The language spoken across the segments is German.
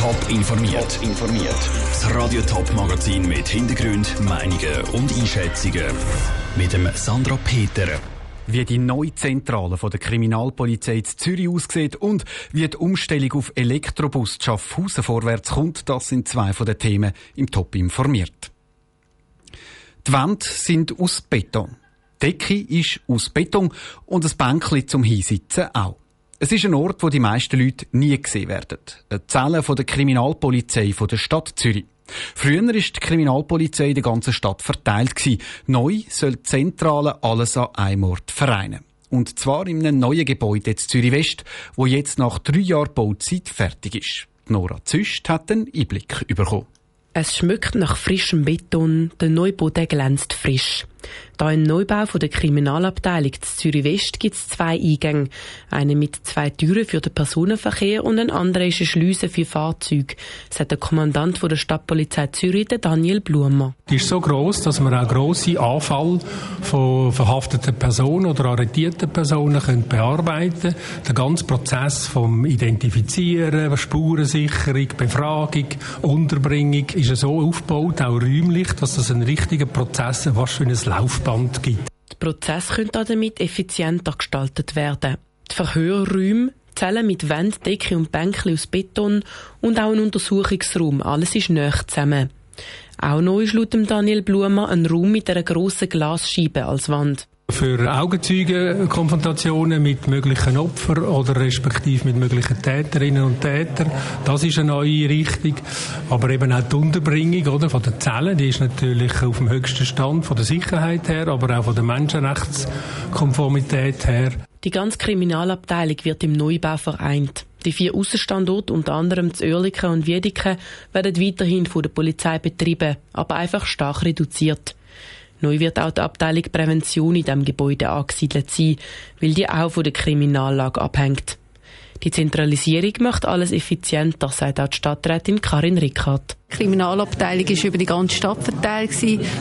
Top informiert. informiert. Das Radio Top Magazin mit Hintergrund, Meinungen und Einschätzungen mit dem Sandra Peter. Wie die neue Zentrale von der Kriminalpolizei in Zürich aussieht und wie die Umstellung auf Elektrobus Schaffhausen vorwärts kommt, das sind zwei von den Themen im Top informiert. Die Wände sind aus Beton. Die Decke ist aus Beton und das Bänkchen zum Hinsitzen auch. Es ist ein Ort, wo die meisten Leute nie gesehen werden. Eine Zelle von der Kriminalpolizei von der Stadt Zürich. Früher war die Kriminalpolizei in der ganzen Stadt verteilt. Neu soll die Zentrale alles an einem Ort vereinen. Und zwar in einem neuen Gebäude in Zürich West, wo jetzt nach drei Jahren Bauzeit fertig ist. Nora Züst hat einen Einblick bekommen. Es schmeckt nach frischem Beton, der Neubau der glänzt frisch. Da im Neubau von der Kriminalabteilung Zürich West gibt es zwei Eingänge. Einen mit zwei Türen für den Personenverkehr und ein anderer ist eine Schleuse für Fahrzeuge, sagt der Kommandant von der Stadtpolizei Zürich, Daniel Blumer. Die ist so groß, dass man auch grosse Anfall von verhafteten Personen oder arretierten Personen können bearbeiten Der ganze Prozess vom Identifizieren, Spurensicherung, Befragung, Unterbringung ist so aufgebaut, auch räumlich, dass das ein richtiger Prozess fast wie ein Laufband gibt. Der Prozess könnte damit effizienter gestaltet werden. Die Verhörräume, Zellen mit Wand, Decke und Bänken aus Beton und auch ein Untersuchungsraum, alles ist näher zusammen. Auch neu ist laut Daniel Blumer ein Raum mit einer grossen Glasscheibe als Wand. Für Augenzeugenkonfrontationen mit möglichen Opfern oder respektive mit möglichen Täterinnen und Tätern, das ist eine neue Richtung. Aber eben auch die Unterbringung oder, von den Zellen, die ist natürlich auf dem höchsten Stand von der Sicherheit her, aber auch von der Menschenrechtskonformität her. Die ganze Kriminalabteilung wird im Neubau vereint. Die vier Aussenstandorte, unter anderem das Oerlikon und Wiedeke, werden weiterhin von der Polizei betrieben, aber einfach stark reduziert. Neu wird auch die Abteilung Prävention in diesem Gebäude angesiedelt sein, weil die auch von der Kriminallage abhängt. Die Zentralisierung macht alles effizienter, sagt auch die Stadträtin Karin Rickard. Die Kriminalabteilung war über die ganze Stadt verteilt.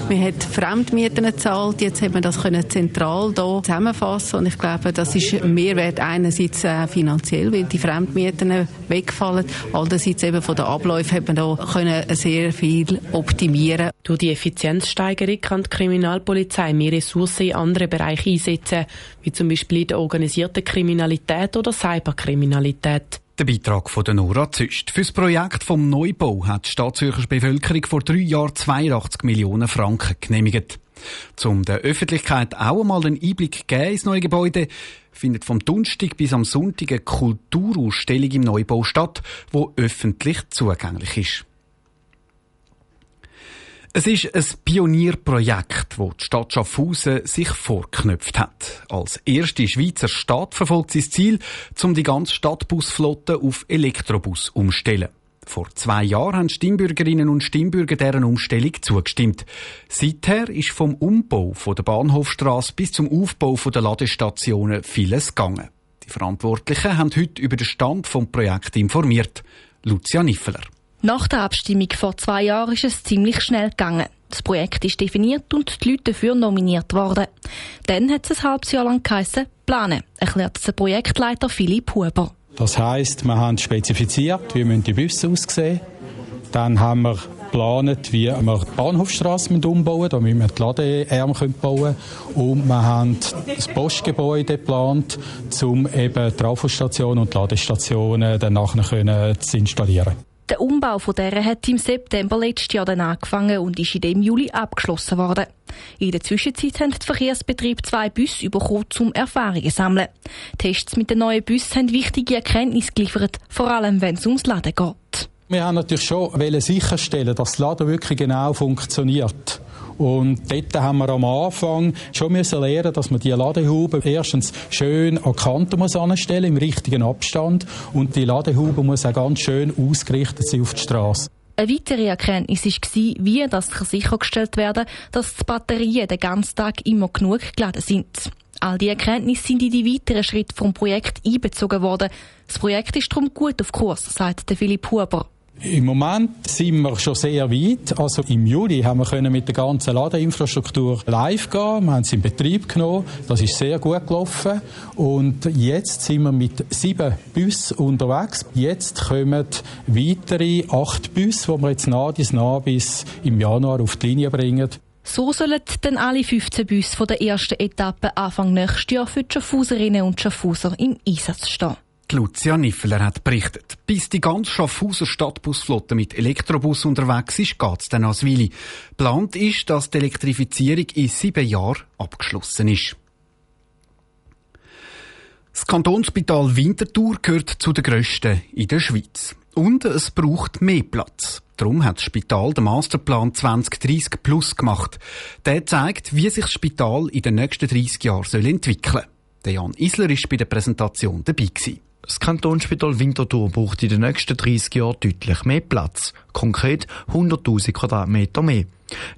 Man hat Fremdmieten gezahlt. Jetzt hat man das können zentral hier zusammenfassen. Und ich glaube, das ist ein Mehrwert einerseits äh, finanziell, weil die Fremdmieten wegfallen. Andererseits eben von den Abläufen hat man da können sehr viel optimieren. Durch die Effizienzsteigerung kann die Kriminalpolizei mehr Ressourcen in andere Bereiche einsetzen, wie zum Beispiel in der organisierten Kriminalität oder Cyberkriminalität. Der Beitrag von Nora Züst. Für das Projekt vom Neubau hat die Stadtzürcher Bevölkerung vor drei Jahren 82 Millionen Franken genehmigt. Um der Öffentlichkeit auch einmal einen Einblick geben ins neue Gebäude, findet vom Donnerstag bis am Sonntag eine Kulturausstellung im Neubau statt, wo öffentlich zugänglich ist. Es ist ein Pionierprojekt, das die Stadt Schaffhausen sich vorknöpft hat. Als erste Schweizer Stadt verfolgt sie das Ziel, um die ganze Stadtbusflotte auf Elektrobus umzustellen. Vor zwei Jahren haben Stimmbürgerinnen und Stimmbürger deren Umstellung zugestimmt. Seither ist vom Umbau von der Bahnhofstrasse bis zum Aufbau der Ladestationen vieles gegangen. Die Verantwortlichen haben heute über den Stand vom Projekt informiert. Lucia Niffeler. Nach der Abstimmung vor zwei Jahren ist es ziemlich schnell gegangen. Das Projekt ist definiert und die Leute dafür nominiert worden. Dann hat es ein halbes Jahr lang geheissen, planen, erklärt der Projektleiter Philipp Huber. Das heisst, wir haben spezifiziert, wie die Busse aussehen. Dann haben wir geplant, wie wir die Bahnhofstrasse umbauen damit wir die Ladearme bauen können. Und wir haben das Postgebäude geplant, um eben die Trafostation und die Ladestationen dann nachher zu installieren. Der Umbau von der hat im September letztes Jahr dann angefangen und ist in dem Juli abgeschlossen worden. In der Zwischenzeit haben die Verkehrsbetriebe zwei Busse bekommen, um Erfahrungen zu sammeln. Tests mit den neuen Bussen haben wichtige Erkenntnisse geliefert, vor allem wenn es ums Laden geht. Wir haben natürlich schon sicherstellen, dass das Laden wirklich genau funktioniert. Und dort haben wir am Anfang schon müssen lernen, dass man die Ladehaube erstens schön an die Kante muss anstellen, im richtigen Abstand. Und die Ladehaube muss auch ganz schön ausgerichtet sein auf die Straße. Eine weitere Erkenntnis war, wie das sichergestellt werden kann, dass die Batterien den ganzen Tag immer genug geladen sind. All diese Erkenntnisse sind in die weiteren Schritte vom Projekt einbezogen worden. Das Projekt ist darum gut auf Kurs, sagt Philipp Huber. Im Moment sind wir schon sehr weit. Also im Juli haben wir können mit der ganzen Ladeinfrastruktur live gehen. Wir haben es in Betrieb genommen. Das ist sehr gut gelaufen. Und jetzt sind wir mit sieben Bussen unterwegs. Jetzt kommen weitere acht Busse, die wir jetzt nah bis nah bis im Januar auf die Linie bringen. So sollen dann alle 15 Busse von der ersten Etappe Anfang nächstes Jahr für die Schaffhauserinnen und Schaffhauser im Einsatz stehen. Lucia Niffeler hat berichtet. Bis die ganze Schaffhauser Stadtbusflotte mit Elektrobus unterwegs ist, geht es dann als Willi. Plant ist, dass die Elektrifizierung in sieben Jahren abgeschlossen ist. Das Kantonsspital Winterthur gehört zu den grössten in der Schweiz. Und es braucht mehr Platz. Darum hat das Spital den Masterplan 2030 Plus gemacht. Der zeigt, wie sich das Spital in den nächsten 30 Jahren entwickeln soll. Jan Isler war bei der Präsentation dabei. Das Kantonsspital Winterthur braucht in den nächsten 30 Jahren deutlich mehr Platz. Konkret 100.000 Quadratmeter mehr.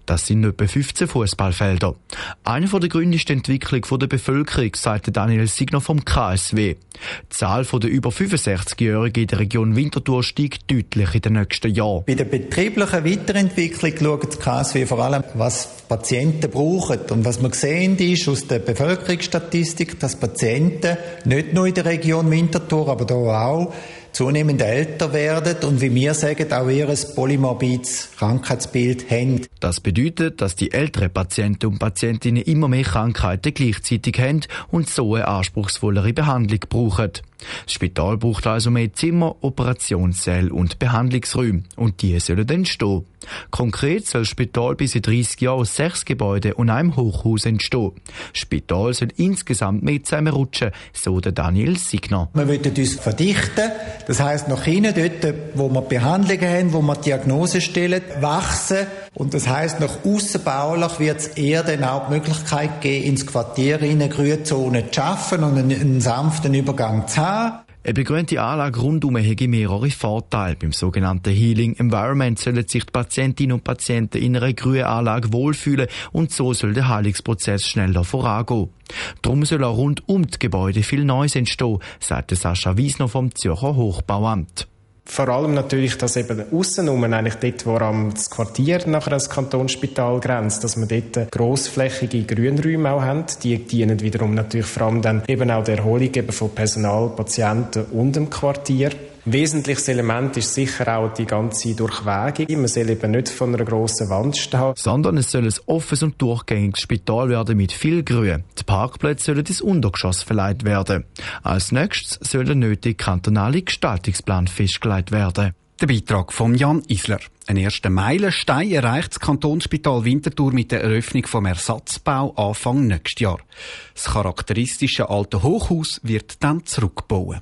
Das sind etwa 15 Fußballfelder. Einer der Gründe ist die Entwicklung der Bevölkerung, sagte Daniel Signer vom KSW. Die Zahl der über 65-Jährigen in der Region Winterthur steigt deutlich in den nächsten Jahren. Bei der betrieblichen Weiterentwicklung schaut das KSW vor allem, was Patienten brauchen. Und was man sehen ist aus der Bevölkerungsstatistik, dass Patienten nicht nur in der Region Winterthur, aber da auch zunehmend älter werden und wie wir sagen, auch ihr polymorbides Krankheitsbild haben. Das bedeutet, dass die älteren Patienten und Patientinnen immer mehr Krankheiten gleichzeitig haben und so eine anspruchsvollere Behandlung brauchen. Das Spital braucht also mehr Zimmer, Operationssäle und Behandlungsräume. Und die sollen entstehen. Konkret soll das Spital bis in 30 Jahren aus sechs Gebäuden und einem Hochhaus entstehen. Das Spital soll insgesamt mehr zusammenrutschen, so der Daniel Signer. Wir wollen uns verdichten. Das heisst, nach hinten, dort, wo wir Behandlungen haben, wo wir Diagnose stellen, wachsen. Und das heisst, nach aussen baulich wird es eher dann auch die Möglichkeit geben, ins Quartier in eine Grünzone zu schaffen und einen, einen sanften Übergang zu haben. Eine begrünte Anlage rundum hätte mehrere Vorteile. Beim sogenannten Healing Environment sollen sich die Patientinnen und Patienten in einer grünen Anlage wohlfühlen und so soll der Heilungsprozess schneller vorangehen. Darum soll auch rund um die Gebäude viel Neues entstehen, sagte Sascha Wiesner vom Zürcher Hochbauamt. Vor allem natürlich, dass eben außenrum, eigentlich dort, wo am das Quartier nachher das Kantonsspital grenzt, dass wir dort grossflächige Grünräume auch haben. Die dienen wiederum natürlich vor allem dann eben auch der Erholung eben von Personal, Patienten und dem Quartier. Wesentliches Element ist sicher auch die ganze Durchwegung. Man soll eben nicht von einer grossen Wand stehen. Sondern es soll ein offenes und durchgängiges Spital werden mit viel Grün. Die Parkplätze sollen ins Untergeschoss verleiht werden. Als nächstes soll der nötige kantonale Gestaltungsplan festgelegt werden. Der Beitrag von Jan Isler. Ein erster Meilenstein erreicht das Kantonsspital Winterthur mit der Eröffnung vom Ersatzbau Anfang nächstes Jahr. Das charakteristische alte Hochhaus wird dann zurückgebaut.